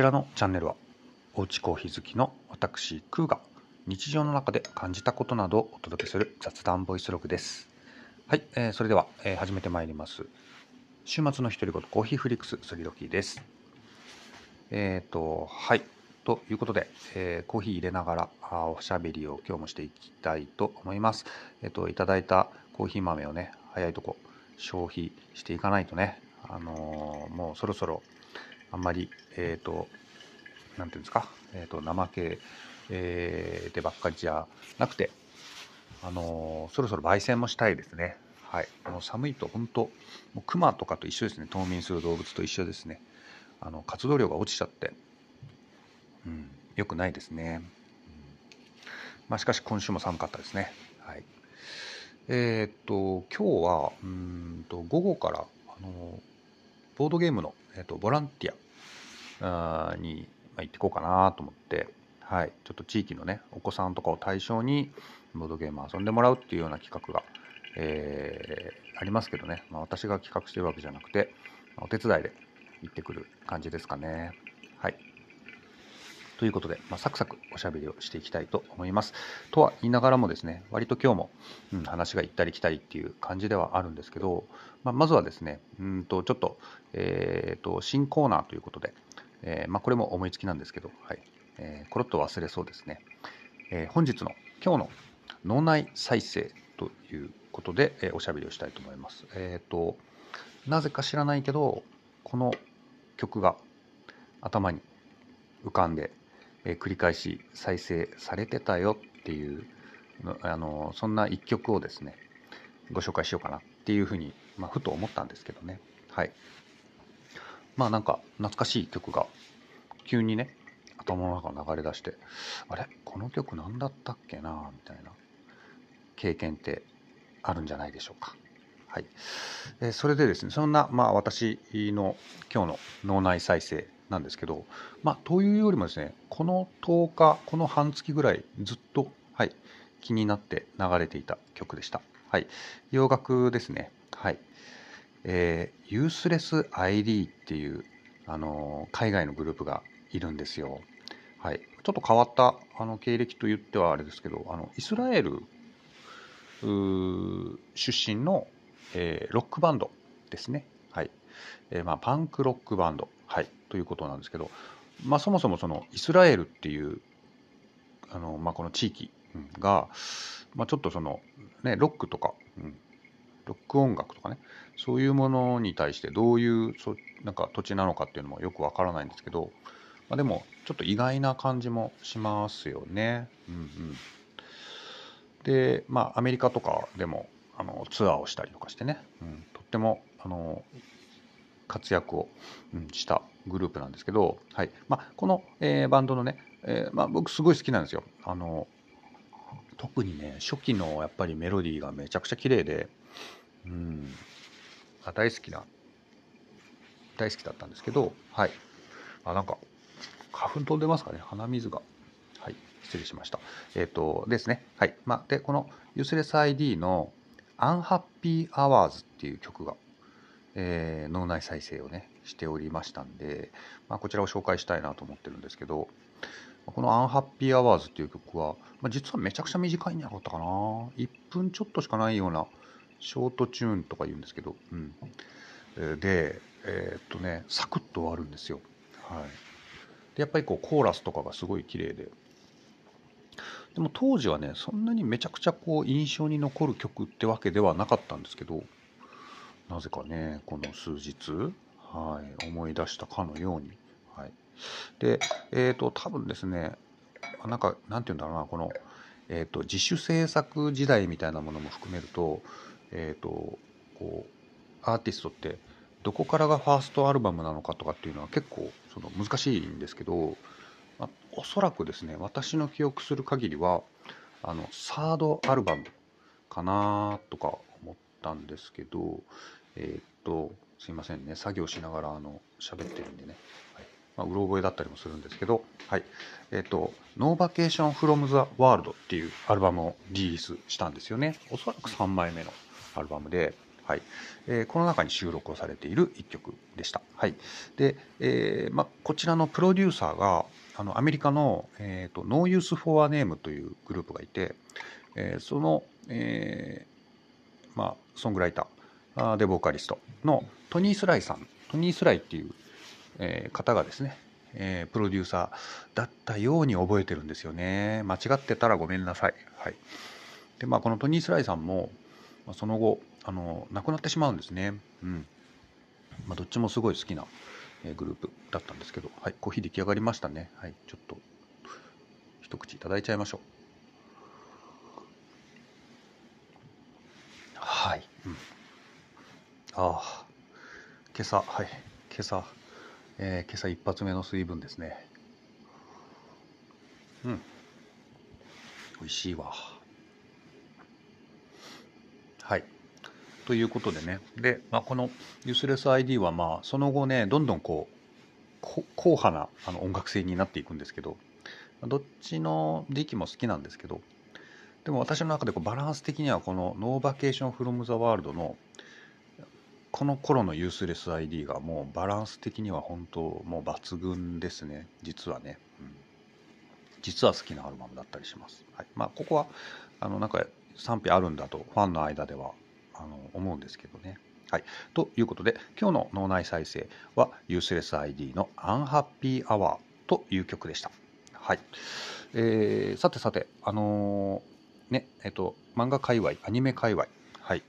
ちらのチャンネルはおうちコーヒー好きの私クーが日常の中で感じたことなどをお届けする雑談ボイスログです。はい、えー、それでは、えー、始めてまいります。週末の独り言コーヒーフリックス杉時です。えっ、ー、とはいということで、えー、コーヒー入れながらあおしゃべりを今日もしていきたいと思います。えっ、といただいたコーヒー豆をね早いとこ消費していかないとねあのもうそろそろあんまり、えっ、ー、と、なんていうんですか、えっ、ー、と、怠け、えー、でばっかりじゃなくて、あのー、そろそろ焙煎もしたいですね。はい。もう寒いと本当、もう熊とかと一緒ですね。冬眠する動物と一緒ですね。あの、活動量が落ちちゃって、うん、良くないですね。うん、まあ、しかし今週も寒かったですね。はい。えっと、今日は、うんと、午後から、あの、ボードゲームのえっと、ボランティアにま行ってこうかなと思って、はい、ちょっと地域のね、お子さんとかを対象に、ボードゲーム遊んでもらうっていうような企画が、えー、ありますけどね、まあ、私が企画してるわけじゃなくて、お手伝いで行ってくる感じですかね。はい。ということで、まあ、サクサクおしゃべりをしていきたいと思います。とは言いながらもですね、割と今日も、うん、話が行ったり来たりっていう感じではあるんですけど、まあ、まずはですね、うんとちょっと,、えーと、新コーナーということで、えー、まあ、これも思いつきなんですけど、はいえー、コロッと忘れそうですね。えー、本日の今日の脳内再生ということで、えおしゃべりをしたいと思います。えっ、と、なぜか知らないけど、この曲が頭に浮かんでえ、繰り返し再生されてたよっていうあのそんな一曲をですねご紹介しようかなっていうふうに、まあ、ふと思ったんですけどね。はい。まあなんか懐かしい曲が急にね頭の中流れ出してあれ？この曲何だったっけな？みたいな経験ってあるんじゃないでしょうか。はい、え、それでですねそんな、まあ、私の今日の脳内再生なんですけど、まあ、というよりもですね、この10日、この半月ぐらいずっと、はい、気になって流れていた曲でした。はい、洋楽ですね。はい。えー、ユースレス ID っていう、あのー、海外のグループがいるんですよ。はい。ちょっと変わったあの経歴と言ってはあれですけど、あのイスラエル出身の、えー、ロックバンドですね。はい。えー、まあ、パンクロックバンド。はい。ということなんですけど、まあ、そもそもそのイスラエルっていうあの、まあ、この地域が、まあ、ちょっとその、ね、ロックとか、うん、ロック音楽とかねそういうものに対してどういうそなんか土地なのかっていうのもよくわからないんですけど、まあ、でもちょっと意外な感じもしますよね。うんうん、でまあアメリカとかでもあのツアーをしたりとかしてね、うん、とってもあの活躍を、うん、したグループなんですけど、はいまあ、この、えー、バンドのね、えーまあ、僕すごい好きなんですよ。あの特にね初期のやっぱりメロディーがめちゃくちゃ綺麗で、うん、あ大好きな大好きだったんですけど、はい、あなんか花粉飛んでますかね？鼻水が。はい、失礼しました。えっ、ー、とですね。はい。まあ、で、この Useless ID の Unhappy Hours っていう曲がえー、脳内再生をねしておりましたんで、まあ、こちらを紹介したいなと思ってるんですけどこの「Unhappy Hours」っていう曲は、まあ、実はめちゃくちゃ短いんじゃなかったかな。1分ちょっとしかないようなショートチューンとか言うんですけど、うん、でえー、っとねサクッと終わるんですよ、はい、でやっぱりこうコーラスとかがすごい綺麗で。でも当時はねそんなにめちゃくちゃこう印象に残る曲ってわけではなかったんですけどなぜかねこの数日、はい、思い出したかのように、はい、でえっ、ー、と多分ですねなんかなんて言うんだろうなこの、えーと、自主制作時代みたいなものも含めると,、えーと、こうアーティストってどこからがファーストアルバムなのかとかっていうのは結構その難しいんですけど、まあ、おそらくですね私の記憶する限りはあのサードアルバムかなとか思ったんですけど、えー、っと、すいませんね、作業しながらあの喋ってるんでね、はい。まあ、うろ覚えだったりもするんですけど、はい、えー、っと、 No Vacation from the World っていうアルバムをリリースしたんですよね。おそらく3枚目のアルバムで、はい。えー、この中に収録をされている一曲でした。はい。でえーま、こちらのプロデューサーがあのアメリカの、えーと、ノーユース・フォア・ネームというグループがいて、えー、その、えーまあ、ソングライターでボーカリストのトニー・スライさんトニー・スライっていう、えー、方がですね、えー、プロデューサーだったように覚えてるんですよね間違ってたらごめんなさい。はいでまあ、このトニー・スライさんもその後あの亡くなってしまうんですね。うんまあ、どっちもすごい好きなグループだったんですけど、はい、コーヒー出来上がりましたね。はい、ちょっと一口いただいちゃいましょう。はい。うん、あ、今朝、はい、今朝、えー、今朝一発目の水分ですね。うん。美味しいわ。はい。ということでね。で、まあ、このユースレス ID は、まあ、その後ね、どんどんこう、硬派なあの音楽性になっていくんですけど、どっちの時期も好きなんですけど、でも私の中でこうバランス的にはこの No Vacation from the World のこの頃のユースレス ID がもうバランス的には本当もう抜群ですね。実はね、うん、実は好きなアルバムだったりします、はい、まあここはあのなんか賛否あるんだとファンの間ではあの思うんですけどね。はい、ということで今日の脳内再生は Useless ID の Unhappy Hour という曲でした。はい。えー、さてさて、あのー、ねえっと、漫画界隈アニメ界隈、はい。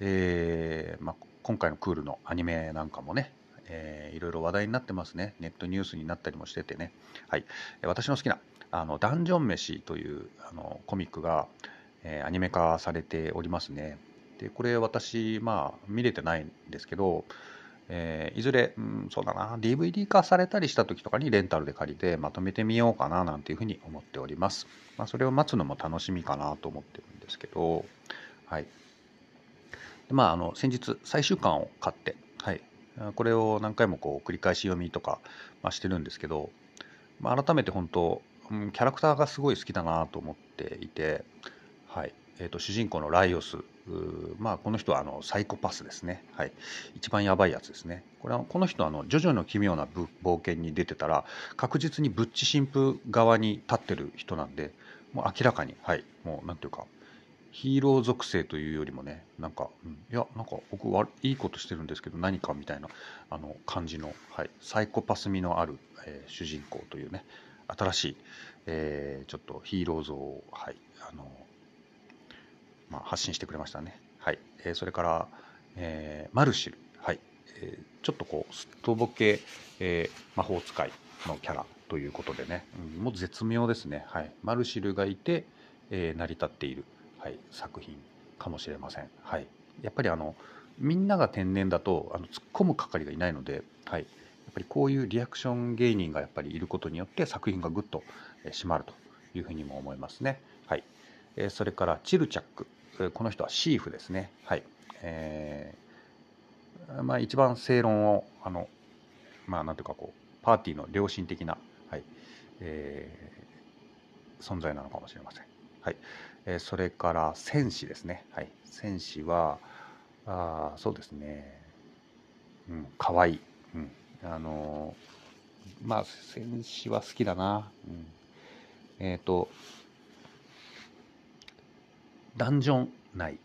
えーまあ、今回のクールのアニメなんかもねえー、いろいろ話題になってますね。ネットニュースになったりもしててね。はい。私の好きな、あの、ダンジョン飯というあのコミックが、えー、アニメ化されておりますね。でこれ私まあ見れてないんですけど、えー、いずれ、うん、そうだな DVD 化されたりした時とかにレンタルで借りてまとめてみようかななんていうふうに思っております、まあ、それを待つのも楽しみかなと思ってるんですけどはいまああの先日最終巻を買ってはい。これを何回もこう繰り返し読みとか、まあ、してるんですけど、まあ、改めて本当、うん、キャラクターがすごい好きだなと思っていてはい。えーと、主人公のライオスまあ、この人はあのサイコパスですね、はい、一番やばいやつですね。これはこの人はあの「ジョジョの奇妙な冒険」に出てたら確実にブッチ神父側に立ってる人なんでもう明らかにはい。もうなんていうかヒーロー属性というよりもねなんか、うん、いやなんか僕はいいことしてるんですけど何かみたいなあの感じの、はい、サイコパス味のある、えー、主人公というね新しい、えー、ちょっとヒーロー像を、はい、あのまあ、発信してくれましたね。はい。えー、それから、えー、マルシル。はい。え、ちょっとこう、すっとぼけ、え、魔法使いのキャラということでね、うん、もう絶妙ですね。はい。マルシルがいて、え、成り立っている、はい、作品かもしれません。はい。やっぱりあの、みんなが天然だとあの突っ込む係がいないので、はい、やっぱりこういうリアクション芸人がやっぱりいることによって作品がぐっと締まるというふうにも思いますね。はい、えそれからチルチャック、この人はシーフですね。はい。えー、まあ一番正論を、あの、まあなんていうかこう、パーティーの良心的な、はい、えー、存在なのかもしれません。はい。え、それから戦士ですね。はい。戦士は、あそうですね。うん、かわいい。うん。あのまあ戦士は好きだな。うん。えっ、ー、と、ダンジョン内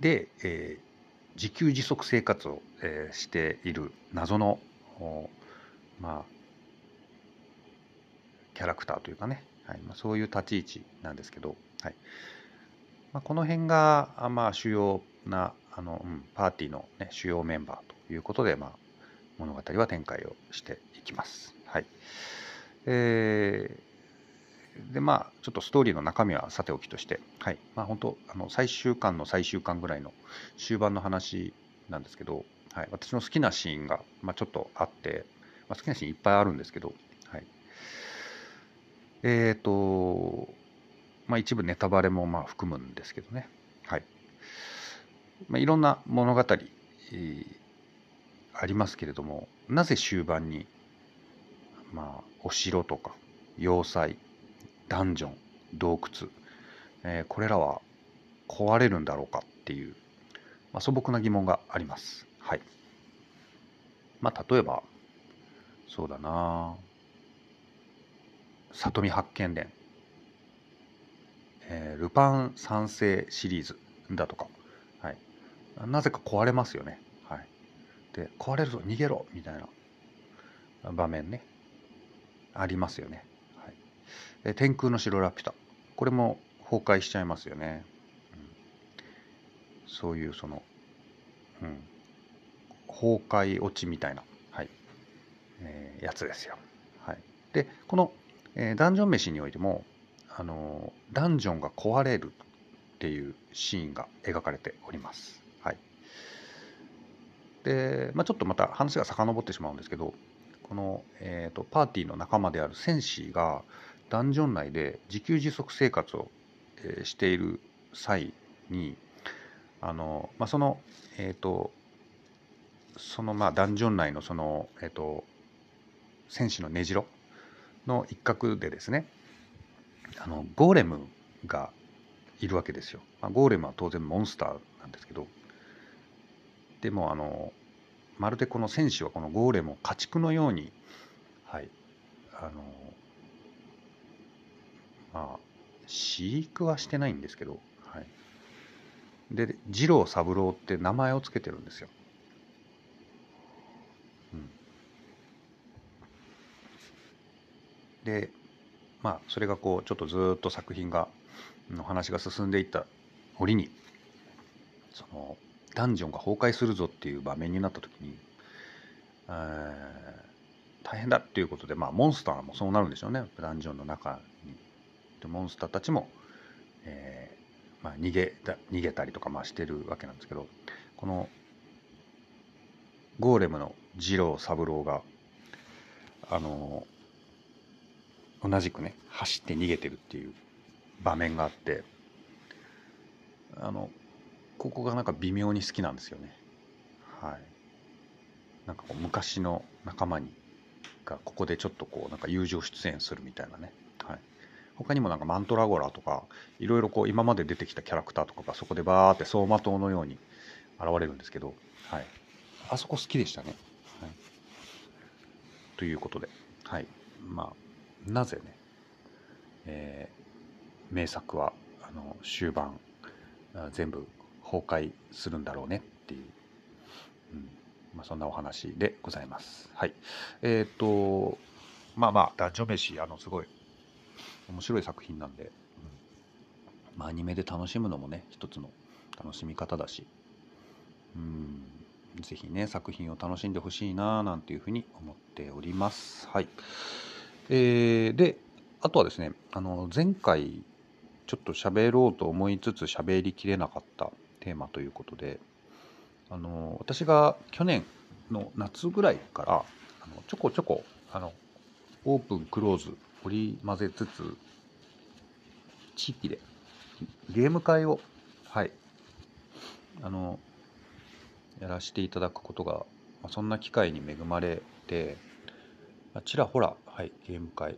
で、えー、自給自足生活を、えー、している謎の、まあ、キャラクターというかね、はいまあ、そういう立ち位置なんですけど、はい。まあ、この辺が、まあ、主要なあの、うん、パーティーの、ね、主要メンバーということで、まあ、物語は展開をしていきます。はい。えーでまあちょっとストーリーの中身はさておきとして、はい。まあ、本当あの最終巻の最終巻ぐらいの終盤の話なんですけど、はい、私の好きなシーンが、まあ、ちょっとあって、まあ、好きなシーンいっぱいあるんですけど、はい、えっ、ー、と、まあ、一部ネタバレもまあ含むんですけどね、はいまあ、いろんな物語、えー、ありますけれどもなぜ終盤に、まあ、お城とか要塞ダンジョン洞窟、えー、これらは壊れるんだろうかっていう、まあ、素朴な疑問があります。はい。まあ、例えば、そうだな里見八犬伝、えー、ルパン三世シリーズだとか、はい、なぜか壊れますよね。はい、で壊れるぞ逃げろみたいな場面ね。ありますよね。はい、で天空の城ラピュタ。これも崩壊しちゃいますよね。うん、そういうその、うん、崩壊落ちみたいな、はい。えー、やつですよ。はい、でこのえー、ダンジョン飯においてもあのダンジョンが壊れるっていうシーンが描かれております。はい、で、まあ、ちょっとまた話が遡ってしまうんですけどこの、えーと、パーティーの仲間である戦士がダンジョン内で自給自足生活を、えー、している際にあの、まあ、その、えーと、そのまあダンジョン内のその、えーと戦士の根城の一角でですねあのゴーレムがいるわけですよ。まあ、ゴーレムは当然モンスターなんですけどでもあのまるでこの戦士はこのゴーレムを家畜のようにはいあのまあ飼育はしてないんですけど、はい、で二郎三郎って名前を付けてるんですよ。うんでまあそれがこうちょっとずっと作品がの話が進んでいった折にそのダンジョンが崩壊するぞっていう場面になった時に、えー、大変だっていうことで、まあ、モンスターもそうなるんでしょうねダンジョンの中に。でモンスターたちも、えーまあ、逃げた逃げたりとかまあしてるわけなんですけどこのゴーレムの二郎三郎があの同じくね走って逃げてるっていう場面があってあのここがなんか微妙に好きなんですよね。はい。なんかこう昔の仲間にがここでちょっとこうなんか友情出演するみたいなね、はい、他にもなんかマントラゴラとかいろいろこう今まで出てきたキャラクターとかがそこでバーって走馬灯のように現れるんですけど、はい、あそこ好きでしたね、はい、ということではい。まあなぜね、えー、名作はあの終盤全部崩壊するんだろうねっていう、うんまあ、そんなお話でございます。はい。えっ、と、まあまあ、ダンジョ飯、あの、すごい面白い作品なんで、うんまあ、アニメで楽しむのもね、一つの楽しみ方だし、うん、ぜひね、作品を楽しんでほしいな、なんていうふうに思っております。はい。えー、であとはですねあの前回ちょっと喋ろうと思いつつ喋りきれなかったテーマということであの私が去年の夏ぐらいからあのちょこちょこあのオープンクローズ織り交ぜつつ地域でゲーム会をはいあのやらせていただくことが、まあ、そんな機会に恵まれてあちらほら、はい、ゲーム会。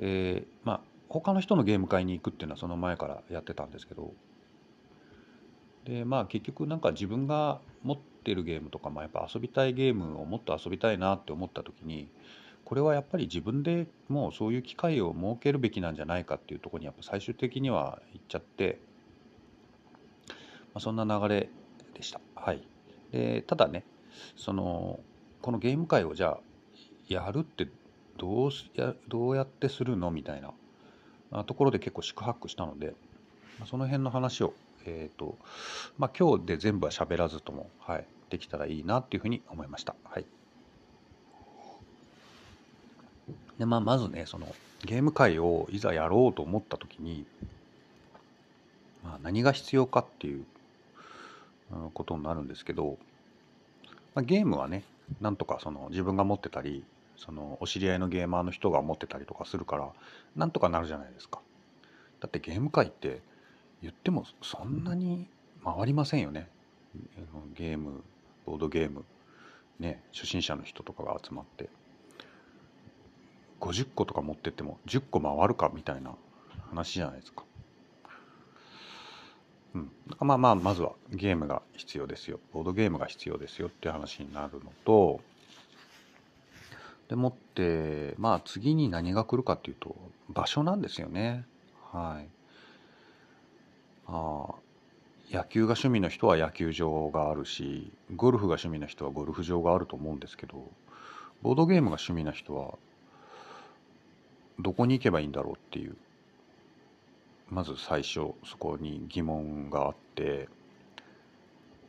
えー、まあ、他の人のゲーム会に行くっていうのはその前からやってたんですけど、で、まあ結局なんか自分が持ってるゲームとか、まあやっぱ遊びたいゲームをもっと遊びたいなって思った時に、これはやっぱり自分でもうそういう機会を設けるべきなんじゃないかっていうところにやっぱ最終的には行っちゃって、まあ、そんな流れでした。はい。で、ただね、その、このゲーム会をじゃあやるってどうやどうやってするのみたいなところで結構四苦八苦したのでその辺の話を、えーとまあ、今日で全部は喋らずとも、はい、できたらいいなっていうふうに思いました。はいでまあ、まずねそのゲーム会をいざやろうと思った時に、まあ、何が必要かっていうことになるんですけど、まあ、ゲームはねなんとかその自分が持ってたりそのお知り合いのゲーマーの人が持ってたりとかするからなんとかなるじゃないですか。だってゲーム界って言ってもそんなに回りませんよね。ゲームボードゲーム。ね初心者の人とかが集まって。50個とか持ってっても10個回るかみたいな話じゃないですか。うん、まあまあまずはゲームが必要ですよ。ボードゲームが必要ですよっていう話になるのとでもってまあ次に何が来るかっていうと場所なんですよね。はい。あ野球が趣味の人は野球場があるしゴルフが趣味の人はゴルフ場があると思うんですけどボードゲームが趣味な人はどこに行けばいいんだろうっていうまず最初そこに疑問があって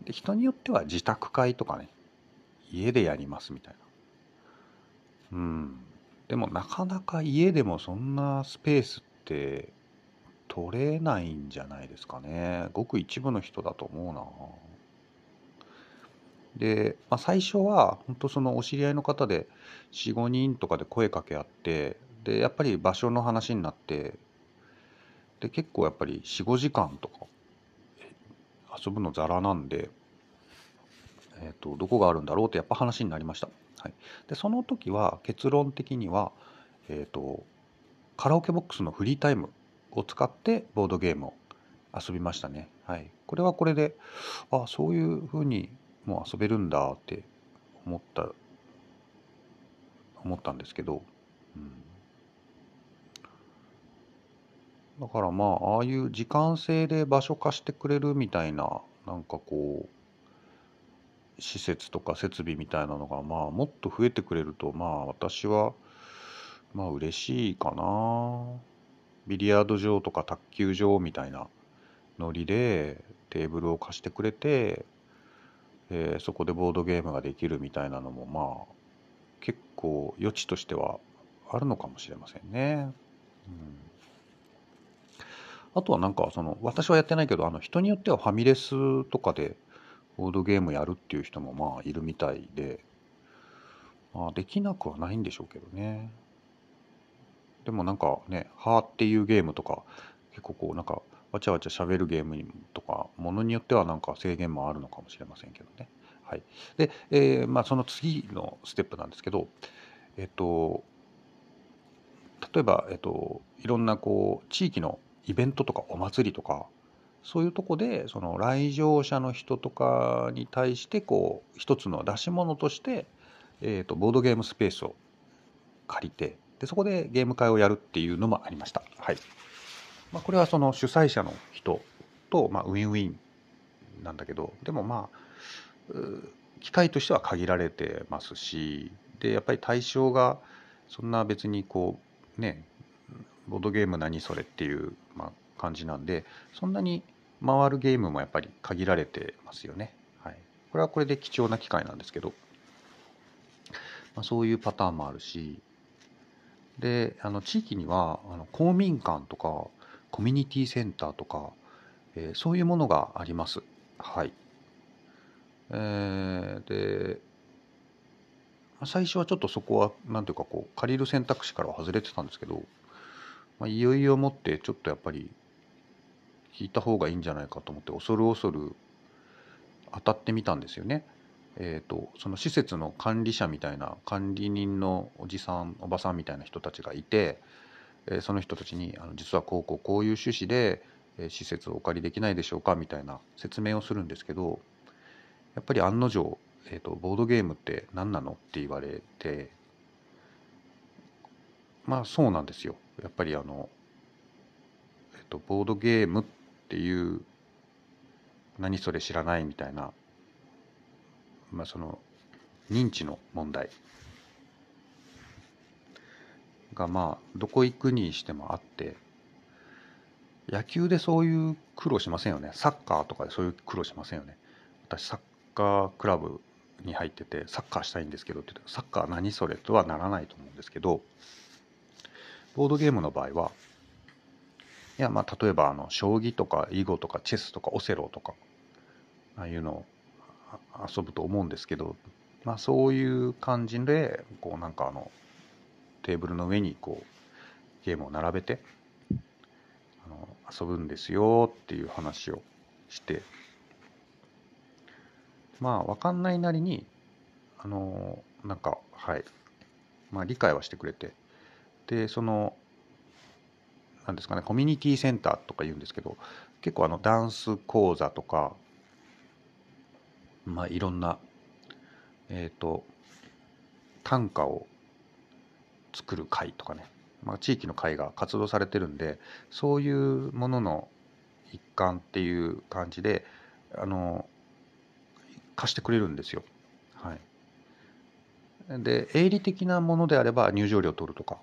で人によっては自宅会とかね家でやりますみたいな。うん。でもなかなか家でもそんなスペースって取れないんじゃないですかね。ごく一部の人だと思うな。で、まあ、最初は本当そのお知り合いの方で45人とかで声かけ合ってでやっぱり場所の話になってで結構やっぱり45時間とか遊ぶのザラなんで、えーと、どこがあるんだろうってやっぱ話になりました、はい、でその時は結論的には、えーと、カラオケボックスのフリータイムを使ってボードゲームを遊びましたね、はい、これはこれであそういうふうにもう遊べるんだって思った思ったんですけど、うん。だからまあああいう時間制で場所貸してくれるみたいななんかこう施設とか設備みたいなのがまあもっと増えてくれるとまあ私はまあ嬉しいかなビリヤード場とか卓球場みたいなノリでテーブルを貸してくれて、えー、そこでボードゲームができるみたいなのもまあ結構余地としてはあるのかもしれませんね。うんあとはなんかその私はやってないけどあの人によってはファミレスとかでボードゲームやるっていう人もまあいるみたいで、まあ、できなくはないんでしょうけどねでもなんかね「はー」っていうゲームとか結構こうなんかわちゃわちゃ喋るゲームとかものによってはなんか制限もあるのかもしれませんけどね。はい、で、えー、まあ、その次のステップなんですけど、えっと、例えば、えっと、いろんなこう地域のイベントとかお祭りとかそういうとこでその来場者の人とかに対してこう一つの出し物として、えー、とボードゲームスペースを借りてでそこでゲーム会をやるっていうのもありました。はいまあ、これはその主催者の人と、まあ、ウィンウィンなんだけどでもまあ機会としては限られてますしでやっぱり対象がそんな別にこうねボードゲーム何それっていう、まあ、感じなんでそんなに回るゲームもやっぱり限られてますよね。はい、これはこれで貴重な機会なんですけど、まあ、そういうパターンもあるしであの地域にはあの公民館とかコミュニティセンターとか、えー、そういうものがあります。はい。えー、で最初はちょっとそこは何ていうかこう借りる選択肢からは外れてたんですけどまあ、いよいよもってちょっとやっぱり引いた方がいいんじゃないかと思って恐る恐る当たってみたんですよね。えーと、その施設の管理者みたいな管理人のおじさんおばさんみたいな人たちがいて、えー、その人たちにあの実はこうこうこういう趣旨で、えー、施設をお借りできないでしょうかみたいな説明をするんですけどやっぱり案の定、えーとボードゲームって何なのって言われてまあそうなんですよ。やっぱりあの、えっと、ボードゲームっていう何それ知らないみたいな、まあ、その認知の問題。がまあどこ行くにしてもあって野球でそういう苦労しませんよね。サッカーとかでそういう苦労しませんよね。私サッカークラブに入っててサッカーしたいんですけどって言ってサッカー何それとはならないと思うんですけどボードゲームの場合はいやまあ例えばあの将棋とか囲碁とかチェスとかオセロとかああいうのを遊ぶと思うんですけど、まあ、そういう感じでこうなんかあのテーブルの上にこうゲームを並べてあの遊ぶんですよっていう話をしてまあ分かんないなりにあのなんかはい。まあ理解はしてくれてでそのなんですかねコミュニティセンターとか言うんですけど結構あのダンス講座とかまあいろんなえっ、ー、と短歌を作る会とかね、まあ、地域の会が活動されてるんでそういうものの一環っていう感じであの貸してくれるんですよ。はい、で営利的なものであれば入場料取るとか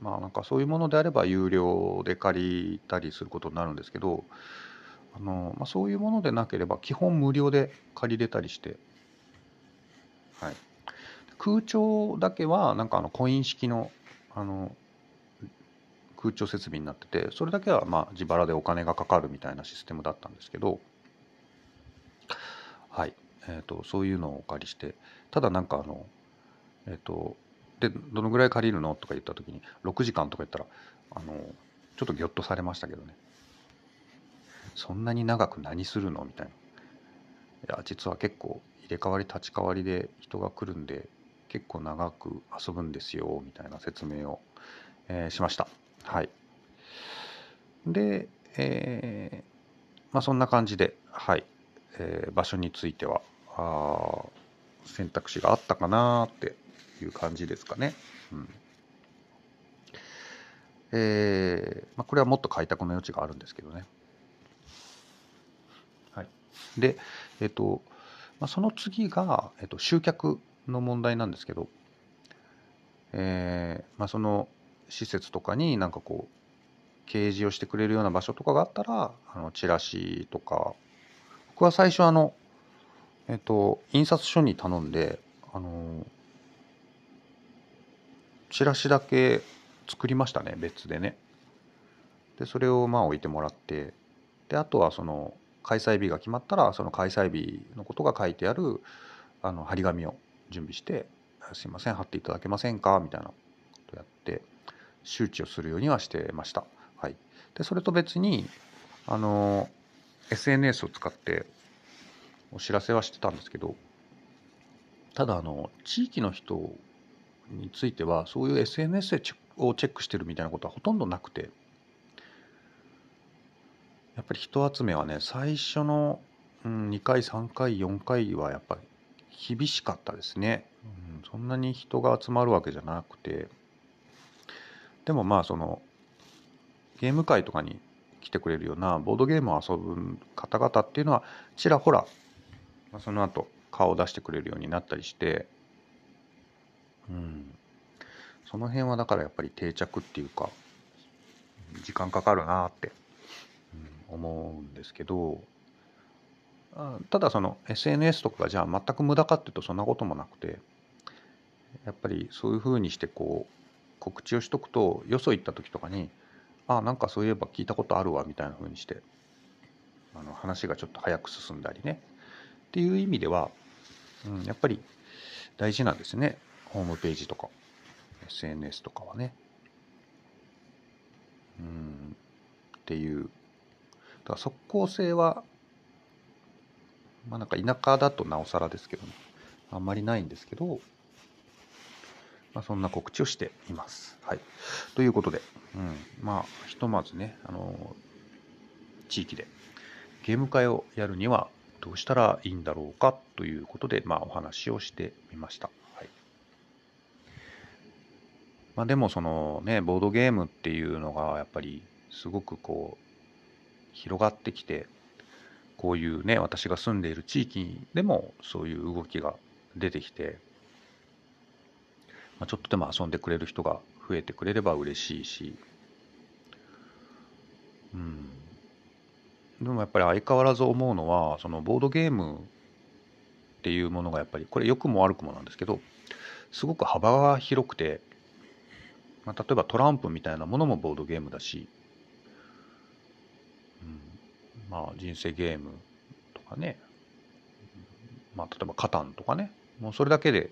まあなんかそういうものであれば有料で借りたりすることになるんですけどあの、まあ、そういうものでなければ基本無料で借りれたりして、はい、空調だけはなんかあのコイン式のあの空調設備になっててそれだけはまあ自腹でお金がかかるみたいなシステムだったんですけどはい、えーと、そういうのをお借りしてただなんかあのえっ、ー、とでどのぐらい借りるの？とか言った時に6時間とか言ったらあのちょっとギョッとされましたけどね。そんなに長く何するの？みたいな。いや実は結構入れ替わり立ち替わりで人が来るんで結構長く遊ぶんですよみたいな説明を、えー、しました。はい。で、えー、まあそんな感じではい、えー、場所についてはあ選択肢があったかなっていう感じですかね。うんえーまあ、これはもっと開拓の余地があるんですけどね。はい、で、えっ、ー、とまあ、その次が、えっ、ー、と、集客の問題なんですけど、えーまあ、その施設とかになんかこう掲示をしてくれるような場所とかがあったらあのチラシとか僕は最初あのえっと印刷所に頼んであのチラシだけ作りましたね別でねでそれをまあ置いてもらってであとはその開催日が決まったらその開催日のことが書いてあるあの張り紙を準備して「すいません貼っていただけませんか?」みたいなことやって周知をするようにはしてました。はい、でそれと別にあの SNS を使ってお知らせはしてたんですけどただあの地域の人についてはそういう SNS をチェックしてるみたいなことはほとんどなくて。やっぱり人集めはね最初の、うん、2回3回4回はやっぱり厳しかったですね、うん、そんなに人が集まるわけじゃなくて。でもまあそのゲーム会とかに来てくれるようなボードゲームを遊ぶ方々っていうのはちらほら、まあ、その後顔を出してくれるようになったりして。うん、その辺はだからやっぱり定着っていうか時間かかるなって、うん、思うんですけどただその SNS とかがじゃあ全く無駄かっていうとそんなこともなくてやっぱりそういうふうにしてこう告知をしとくとよそ行った時とかにあなんかそういえば聞いたことあるわみたいなふうにしてあの話がちょっと早く進んだりね。っていう意味では、うん、やっぱり大事なんですね。ホームページとか SNS とかはねうんっていうだから即効性はまあなんか田舎だとなおさらですけどねあんまりないんですけど、まあ、そんな告知をしています。はい、ということで、うん、まあひとまずねあの地域でゲーム会をやるにはどうしたらいいんだろうかということで、まあ、お話をしてみました。まあ、でもそのねボードゲームっていうのがやっぱりすごくこう広がってきてこういうね私が住んでいる地域でもそういう動きが出てきて、まあ、ちょっとでも遊んでくれる人が増えてくれれば嬉しいしうん。でもやっぱり相変わらず思うのはそのボードゲームっていうものがやっぱりこれ良くも悪くもなんですけどすごく幅が広くてまあ、例えばトランプみたいなものもボードゲームだし、うん、まあ人生ゲームとかね、まあ、例えばカタンとかねもうそれだけで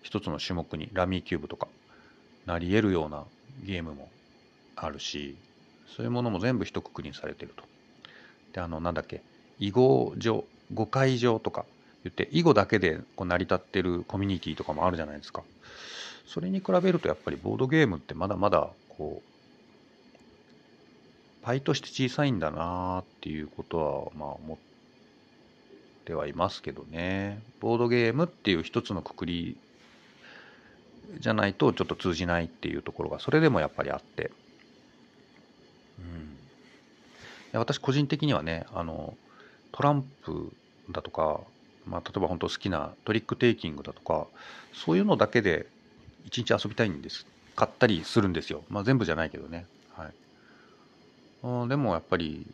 一つの種目にラミーキューブとかなり得るようなゲームもあるしそういうものも全部一括りにされてると。であのなんだっけ囲碁上碁会場とか言って囲碁だけでこう成り立ってるコミュニティとかもあるじゃないですか。それに比べるとやっぱりボードゲームってまだまだこうパイとして小さいんだなっていうことはまあ思ってはいますけどね。ボードゲームっていう一つのくくりじゃないとちょっと通じないっていうところがそれでもやっぱりあって、うん、私個人的にはねあのトランプだとか、まあ、例えば本当好きなトリックテイキングだとかそういうのだけで一日遊びたいんです。買ったりするんですよ、まあ、全部じゃないけどね、はい、でもやっぱり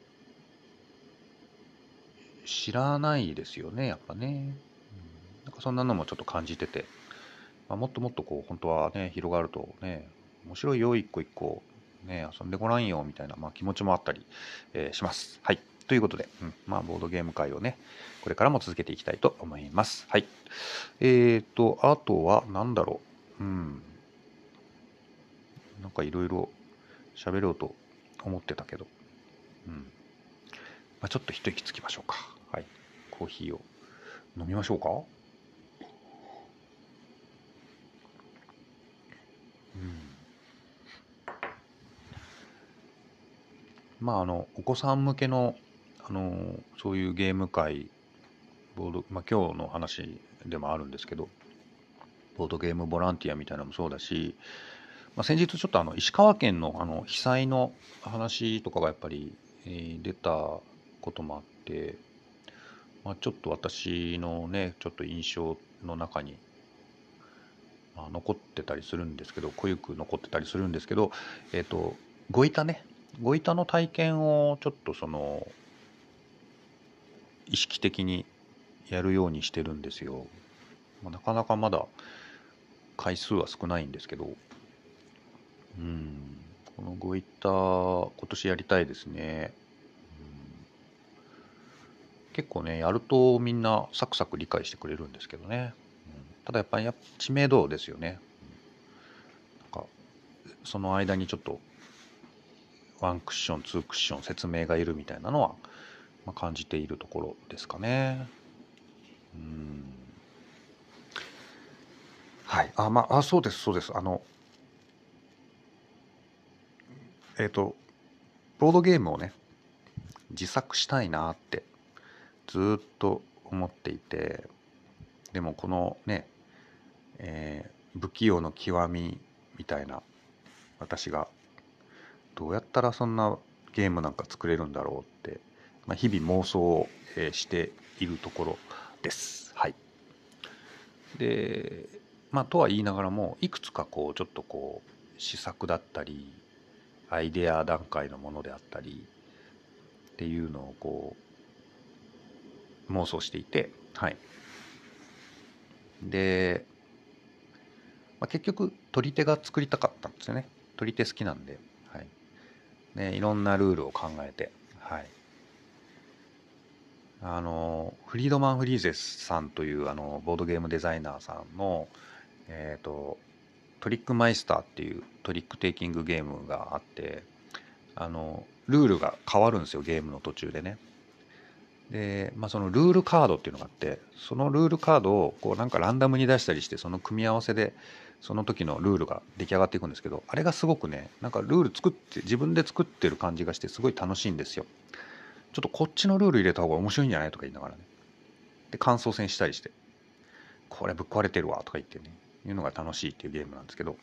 知らないですよねやっぱね、うん、なんかそんなのもちょっと感じてて、まあ、もっともっとこう本当はね広がるとね面白いよ一個一個ね遊んでごらんよみたいな、まあ、気持ちもあったり、えー、します。はい。ということで、うん、まあボードゲーム会をねこれからも続けていきたいと思います。はい。えーとあとは何だろう。うんなんかいろいろ喋ろうと思ってたけど、うん。まあ、ちょっと一息つきましょうか。はい。コーヒーを飲みましょうか。うん。まあ、あの、お子さん向けの、あの、そういうゲーム会、ボード、まあ、今日の話でもあるんですけど、ボードゲームボランティアみたいなのもそうだし、まあ、先日ちょっとあの石川県のあの被災の話とかがやっぱり、え、出たこともあって、まあ、ちょっと私のねちょっと印象の中に、ま、残ってたりするんですけど濃ゆく残ってたりするんですけどえっ、ー、とご板ねご板の体験をちょっとその意識的にやるようにしてるんですよ。まあ、なかなかまだ回数は少ないんですけどうん、このごいった今年やりたいですね、うん、結構ねやるとみんなサクサク理解してくれるんですけどね、うん、ただやっぱり知名度ですよね、なんかその間にちょっとワンクッションツークッション説明がいるみたいなのは、まあ、感じているところですかね。うん。はいあまあそうですそうですあのえっ、ー、と、ボードゲームをね、自作したいなってずっと思っていて、でもこのね、えー、不器用の極みみたいな私がどうやったらそんなゲームなんか作れるんだろうって、まあ、日々妄想を、しているところです。はい。で、まあとは言いながらもいくつかこうちょっとこう試作だったりアイデア段階のものであったりっていうのをこう妄想していてはい。で、まあ、結局取り手が作りたかったんですよね。取り手好きなんで、はい。ね、いろんなルールを考えてはい。あのフリードマン・フリーゼスさんというあのボードゲームデザイナーさんのえっ、ー、とトリックマイスターっていうトリックテイキングゲームがあってあのルールが変わるんですよゲームの途中でね。で、まあ、そのルールカードっていうのがあってそのルールカードをこうなんかランダムに出したりしてその組み合わせでその時のルールが出来上がっていくんですけどあれがすごくねなんかルール作って自分で作ってる感じがしてすごい楽しいんですよ。ちょっとこっちのルール入れた方が面白いんじゃない？とか言いながらね。で感想戦したりしてこれぶっ壊れてるわとか言ってねいうのが楽しいっていうゲームなんですけど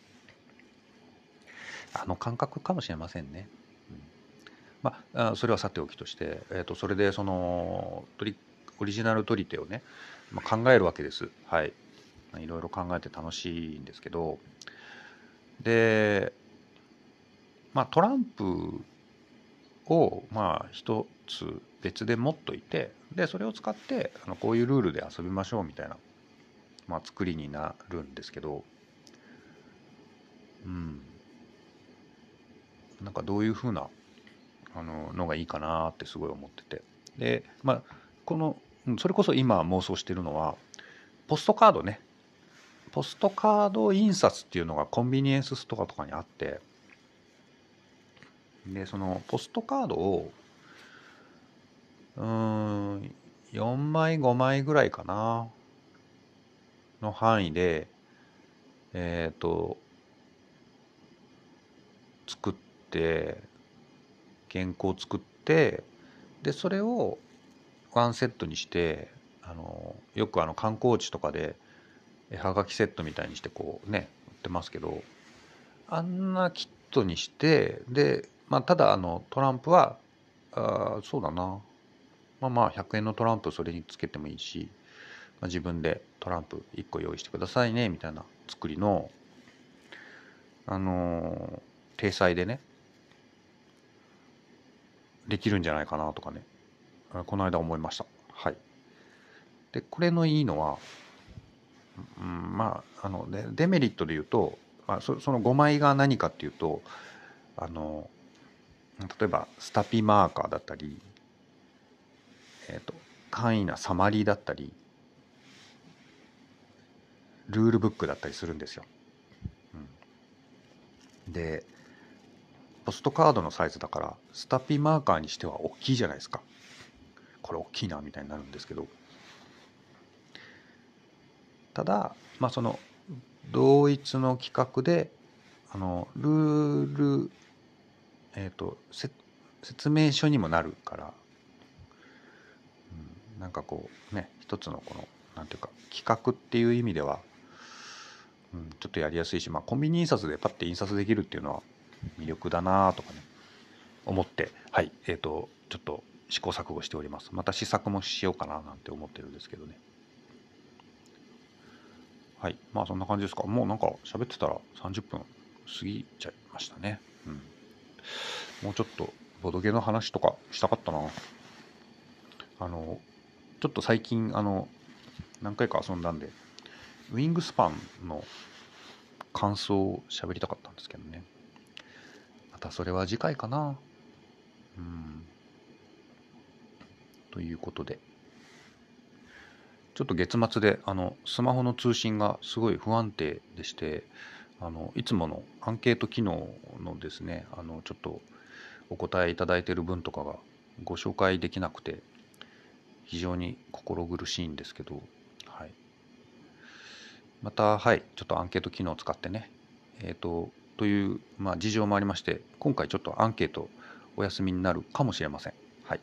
あの感覚かもしれませんね。うん、まあそれはさておきとして、えー、とそれでその取りオリジナル取り手をね、まあ、考えるわけです。はい。いろいろ考えて楽しいんですけどでまあトランプをまあ一つ別で持っといてでそれを使ってあのこういうルールで遊びましょうみたいなまあ、作りになるんですけどうん。なんかどういうふうなあののがいいかなってすごい思ってて。でまあこのそれこそ今妄想してるのはポストカードね。ポストカード印刷っていうのがコンビニエンスストアとかにあってでそのポストカードをうん4枚5枚ぐらいかな。の範囲でえっ、ー、と作って原稿を作ってでそれをワンセットにしてあのよくあの観光地とかで絵はがきセットみたいにしてこうね売ってますけどあんなキットにしてで、まあ、ただあのトランプはあそうだな。まあまあ100円のトランプそれにつけてもいいし、まあ、自分でトランプ1個用意してくださいねみたいな作りのあのー、体裁でねできるんじゃないかなとかねこの間思いました。はい。でこれのいいのは、うん、まああのデデメリットで言うと、まあ、そその5枚が何かっていうとあの例えばスタピマーカーだったり、えーと、簡易なサマリーだったりルールブックだったりするんですよ。うん、でポストカードのサイズだからスタピマーカーにしては大きいじゃないですか。これ大きいなみたいになるんですけどただまあその同一の規格であのルールえっ、ー、と説明書にもなるから、うん、なんかこうね一つのこのなんていうか企画っていう意味では、うん、ちょっとやりやすいし、まあ、コンビニ印刷でパッて印刷できるっていうのは魅力だなとかね思ってはい。えっ、ー、とちょっと試行錯誤しております。また試作もしようかななんて思ってるんですけどね。はい。まあそんな感じですか。もうなんか喋ってたら30分過ぎちゃいましたね。うん。もうちょっとボドゲの話とかしたかったな。あのちょっと最近あの何回か遊んだんでウィングスパンの感想を喋りたかったんですけどね。またそれは次回かな。うん。ということで。ちょっと月末であのスマホの通信がすごい不安定でしてあのいつものアンケート機能のですねあのちょっとお答えいただいている分とかがご紹介できなくて非常に心苦しいんですけど、またはいちょっとアンケート機能を使ってねえっ、ー、とという、まあ、事情もありまして今回ちょっとアンケートお休みになるかもしれませんはい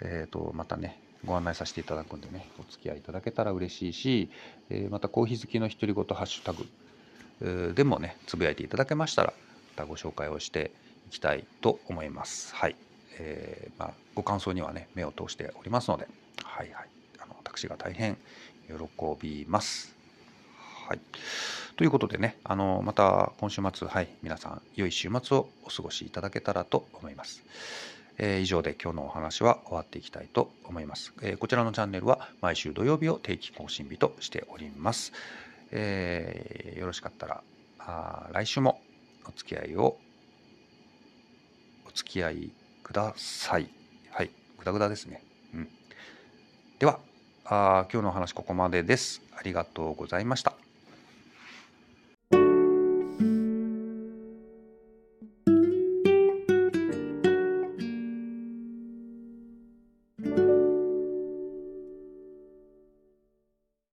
えっ、ー、とまたねご案内させていただくんでねお付き合いいただけたら嬉しいし、えー、またコーヒー好きの独り言ハッシュタグでもねつぶやいていただけましたらまたご紹介をしていきたいと思います。はい。えー、まあ、ご感想にはね、目を通しておりますので、はいはい。あの私が大変喜びます。はい。ということでね、あの、また今週末、はい、皆さん、良い週末をお過ごしいただけたらと思います。えー、以上で今日のお話は終わっていきたいと思います。えー、こちらのチャンネルは毎週土曜日を定期更新日としております。えー、よろしかったらあ来週もお付き合いをお付き合いください。はい。ぐだぐだですね。うん。では、あ今日のお話ここまでです。ありがとうございました。